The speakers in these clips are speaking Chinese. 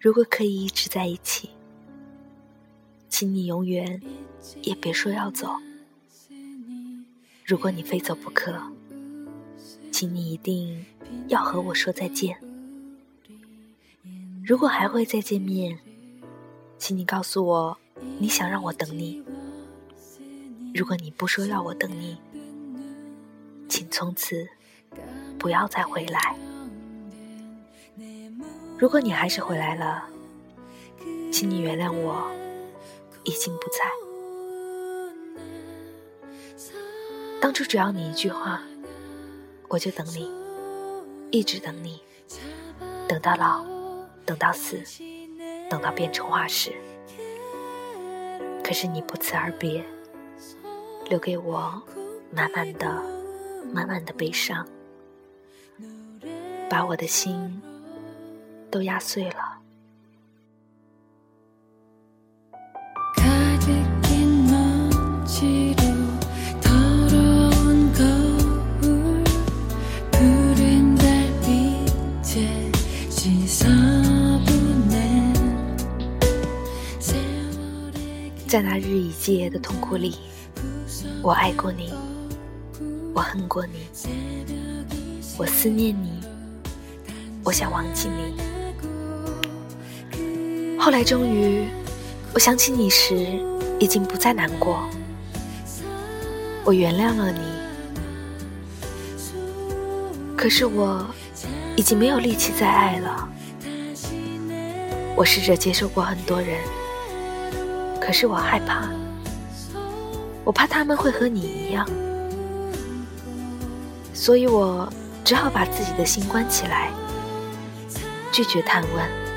如果可以一直在一起，请你永远也别说要走。如果你非走不可，请你一定要和我说再见。如果还会再见面，请你告诉我你想让我等你。如果你不说要我等你，请从此不要再回来。如果你还是回来了，请你原谅我，已经不在。当初只要你一句话，我就等你，一直等你，等到老，等到死，等到变成化石。可是你不辞而别，留给我满满的、满满的悲伤，把我的心都压碎了。在那日以继夜的痛苦里，我爱过你，我恨过你，我思念你，我想忘记你。后来终于，我想起你时，已经不再难过。我原谅了你，可是我已经没有力气再爱了。我试着接受过很多人。可是我害怕，我怕他们会和你一样，所以我只好把自己的心关起来，拒绝探问。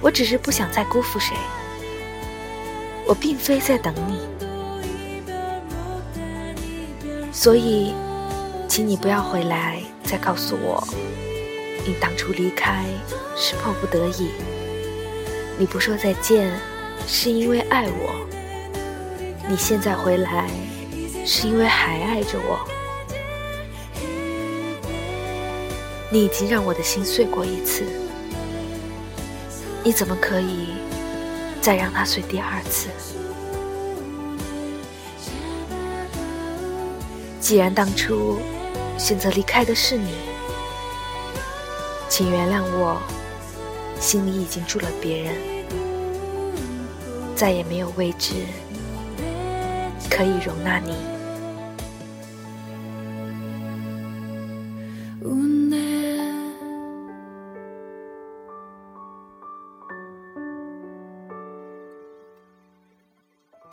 我只是不想再辜负谁，我并非在等你，所以，请你不要回来再告诉我，你当初离开是迫不得已。你不说再见，是因为爱我；你现在回来，是因为还爱着我。你已经让我的心碎过一次，你怎么可以再让它碎第二次？既然当初选择离开的是你，请原谅我。心里已经住了别人，再也没有位置可以容纳你。